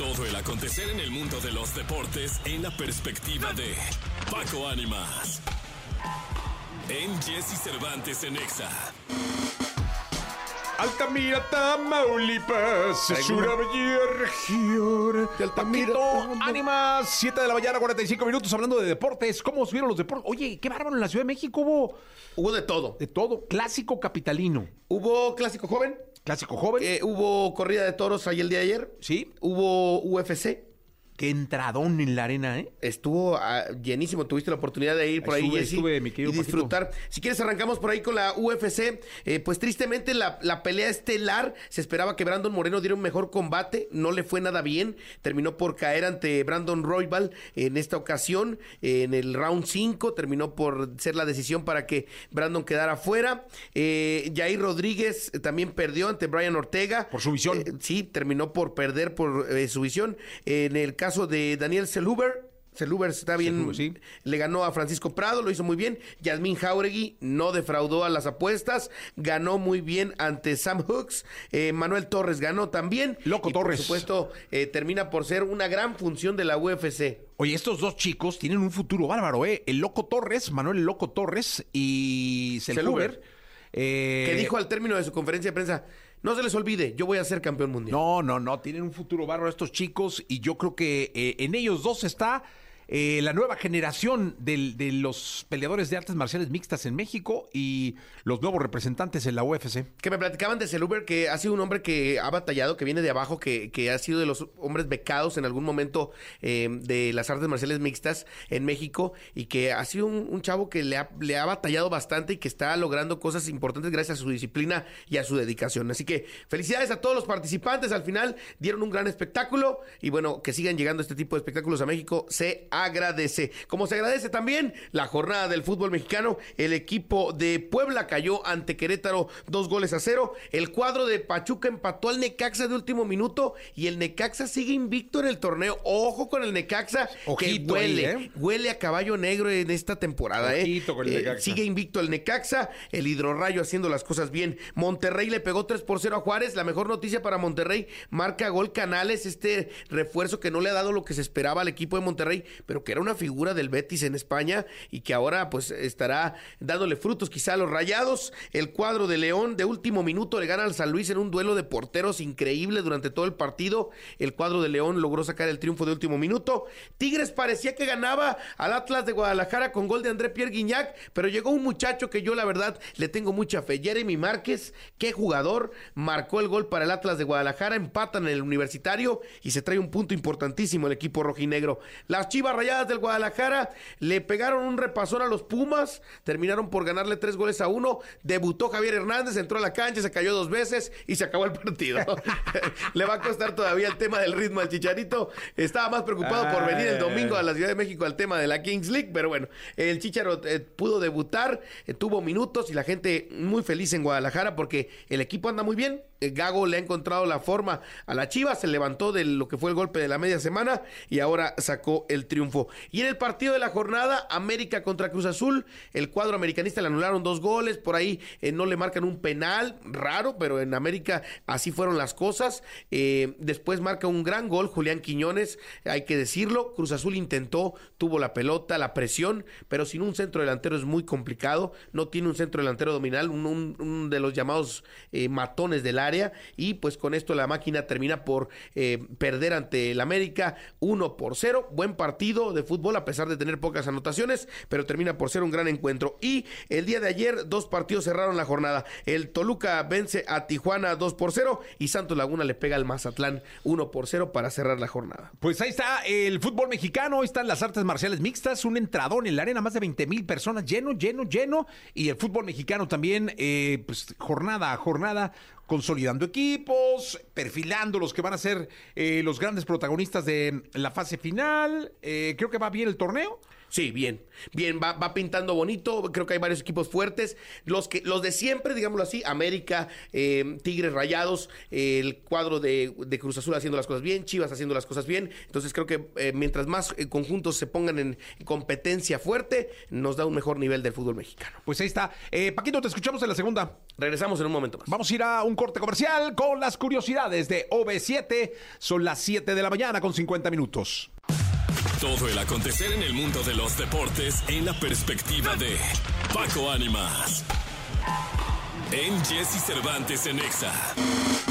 Todo el acontecer en el mundo de los deportes en la perspectiva de Paco Ánimas. En Jesse Cervantes en Exa. Altamira, Tamaulipas, es una bella región. De Altamira, Ánimas, 7 de la mañana, 45 minutos hablando de deportes. ¿Cómo subieron los deportes? Oye, qué bárbaro, en la Ciudad de México hubo Hubo de todo. de todo. Clásico capitalino, Hubo clásico joven, clásico joven, eh, hubo corrida de toros ayer el día de ayer, sí. hubo UFC. Qué entradón en la arena, ¿eh? Estuvo ah, llenísimo, tuviste la oportunidad de ir por ahí, Estuve, Jessy, estuve, mi querido y disfrutar. Si quieres arrancamos por ahí con la UFC, Eh, pues tristemente la, la pelea estelar, se esperaba que Brandon Moreno diera un mejor combate, no le fue nada bien, terminó por caer ante Brandon Roybal en esta ocasión, en el round 5, terminó por ser la decisión para que Brandon quedara fuera. Eh, Jair Rodríguez también perdió ante Brian Ortega. Por su visión. Eh, sí, terminó por perder por eh, su visión. En el caso de Daniel Seluber, Seluber está bien, sí. le ganó a Francisco Prado, lo hizo muy bien. Yasmín Jauregui no defraudó a las apuestas, ganó muy bien ante Sam Hooks. Eh, Manuel Torres ganó también. Loco Y, Torres. Por supuesto, eh, termina por ser una gran función de la UFC. Oye, estos dos chicos tienen un futuro bárbaro, ¿eh? El Loco Torres, Manuel El Loco Torres y Selhuber. Selhuber. Eh, que dijo al término de su conferencia de prensa, no se les olvide, yo voy a ser campeón mundial. No, no, no, tienen un futuro bárbaro estos chicos y yo creo que eh, en ellos dos está eh, la nueva generación del- de los peleadores de artes marciales mixtas en México y los nuevos representantes en la UFC. Que me platicaban de Seluber, que ha sido un hombre que ha batallado, que viene de abajo, que, que ha sido de los hombres becados en algún momento eh, de las artes marciales mixtas en México y que ha sido un, chavo que le ha, le ha batallado bastante y que está logrando cosas importantes gracias a su disciplina y a su dedicación. Así que felicidades a todos los participantes. Al final dieron un gran espectáculo y bueno, que sigan llegando este tipo de espectáculos a México se agradece. Como se agradece también la jornada del fútbol mexicano, el equipo de Puebla cayó ante Querétaro dos goles a cero. El cuadro de Pachuca empató al Necaxa de último minuto y el Necaxa sigue invicto en el torneo. Ojo con el Necaxa Ojito que ahí, huele, ¿eh? huele a caballo negro en esta temporada. ¿eh? Ojito con el Eh, Necaxa. sigue invicto el Necaxa, el Hidrorrayo haciendo las cosas bien. Monterrey le pegó 3 por 0 a Juárez. La mejor noticia para Monterrey, marca gol Canales, este refuerzo que no le ha dado lo que se esperaba al equipo de Monterrey, pero que era una figura del Betis en España y que ahora pues estará dándole frutos quizá a los rayados. El cuadro de León de último minuto le gana al San Luis en un duelo de porteros increíble durante todo el partido. El cuadro de León logró sacar el triunfo de último minuto. Tigres parecía que ganaba al Atlas de Guadalajara con gol de André Pierre Guignac, pero llegó un muchacho que yo la verdad le tengo mucha fe. Jeremy Márquez, qué jugador, marcó el gol para el Atlas de Guadalajara, empatan en el universitario y se trae un punto importantísimo el equipo rojinegro. Las Chivas Rayadas del Guadalajara le pegaron un repasón a los Pumas, terminaron por ganarle tres goles a uno. Debutó Javier Hernández, entró a la cancha, se cayó dos veces y se acabó el partido. le va a costar todavía el tema del ritmo al Chicharito. Estaba más preocupado por venir el domingo a la Ciudad de México al tema de la Kings League, pero bueno, el Chicharo eh, pudo debutar, eh, tuvo minutos y la gente muy feliz en Guadalajara porque el equipo anda muy bien. Eh, Gago le ha encontrado la forma a la Chivas, se levantó de lo que fue el golpe de la media semana y ahora sacó el triunfo. Y en el partido de la jornada, América contra Cruz Azul, el cuadro americanista le anularon dos goles, por ahí eh, no le marcan un penal, raro, pero en América así fueron las cosas. Eh, después marca un gran gol Julián Quiñones, hay que decirlo, Cruz Azul intentó, tuvo la pelota, la presión, pero sin un centro delantero es muy complicado, no tiene un centro delantero dominal, un, un- un de los llamados matones del área, y pues con esto la máquina termina por eh, perder ante el América 1 por 0, buen partido de fútbol a pesar de tener pocas anotaciones, pero termina por ser un gran encuentro. Y el día de ayer dos partidos cerraron la jornada, el Toluca vence a Tijuana 2 por 0 y Santos Laguna le pega al Mazatlán 1 por 0 para cerrar la jornada. Pues ahí está el fútbol mexicano, ahí están las artes marciales mixtas, un entradón en la arena, más de 20 mil personas, lleno, lleno, lleno. Y el fútbol mexicano también, eh, pues jornada a jornada, consolidando equipos, perfilando los que van a ser eh, los grandes protagonistas de la fase final. Eh, creo que va bien el torneo. Sí, bien. Bien, va, va pintando bonito. Creo que hay varios equipos fuertes. Los que, los de siempre, digámoslo así, América, eh, Tigres Rayados, eh, el cuadro de, de Cruz Azul haciendo las cosas bien, Chivas haciendo las cosas bien. Entonces creo que eh, mientras más eh, conjuntos se pongan en competencia fuerte, nos da un mejor nivel del fútbol mexicano. Pues ahí está. Eh, Paquito, te escuchamos en la segunda. Regresamos en un momento más. Vamos a ir a un corte comercial con las curiosidades de OB7. Son las 7 de la mañana con 50 minutos. Todo el acontecer en el mundo de los deportes en la perspectiva de Paco Ánimas. En Jesse Cervantes en Exa.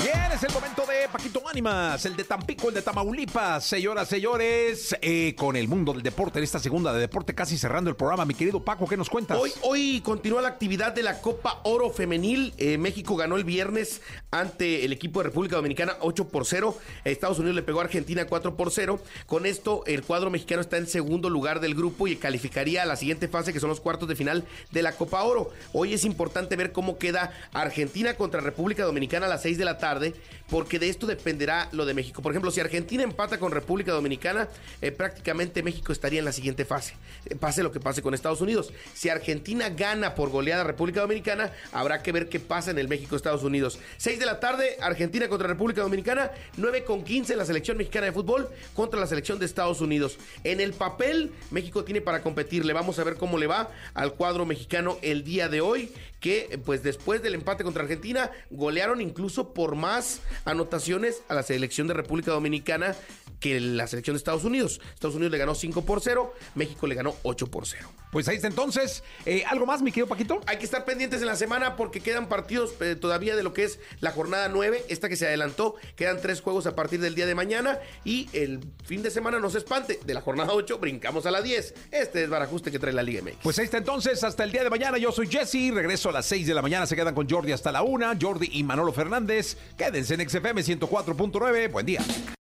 Bien, es el momento de Paquito Ánimas, el de Tampico, el de Tamaulipas. Señoras, señores, eh, con el mundo del deporte, en esta segunda de deporte, casi cerrando el programa. Mi querido Paco, ¿qué nos cuentas? Hoy, hoy continúa la actividad de la Copa Oro Femenil. Eh, México ganó el viernes ante el equipo de República Dominicana 8 por 0. Estados Unidos le pegó a Argentina 4 por 0. Con esto, el cuadro mexicano está en segundo lugar del grupo y calificaría a la siguiente fase, que son los cuartos de final de la Copa Oro. Hoy es importante ver cómo queda Argentina contra República Dominicana a las 6 de la tarde, tarde porque de esto dependerá lo de México. Por ejemplo, si Argentina empata con República Dominicana, eh, prácticamente México estaría en la siguiente fase. Eh, pase lo que pase con Estados Unidos. Si Argentina gana por goleada República Dominicana, habrá que ver qué pasa en el México-Estados Unidos. 6 de la tarde, Argentina contra República Dominicana, 9 con 15 la selección mexicana de fútbol contra la selección de Estados Unidos. En el papel, México tiene para competir. Le vamos a ver cómo le va al cuadro mexicano el día de hoy, que pues después del empate contra Argentina, golearon incluso por más anotaciones a la selección de República Dominicana que la selección de Estados Unidos. Estados Unidos le ganó 5 por 0, México le ganó 8 por 0. Pues ahí está entonces. Eh, ¿Algo más, mi querido Paquito? Hay que estar pendientes en la semana porque quedan partidos eh, todavía de lo que es la jornada 9, esta que se adelantó. Quedan tres juegos a partir del día de mañana y el fin de semana no se espante. De la jornada 8 brincamos a la 10. Este es Barajuste que trae la Liga MX. Pues ahí está entonces, hasta el día de mañana. Yo soy Jesse, regreso a las 6 de la mañana. Se quedan con Jordi hasta la 1. Jordi y Manolo Fernández. Quédense en XFM 104.9. Buen día.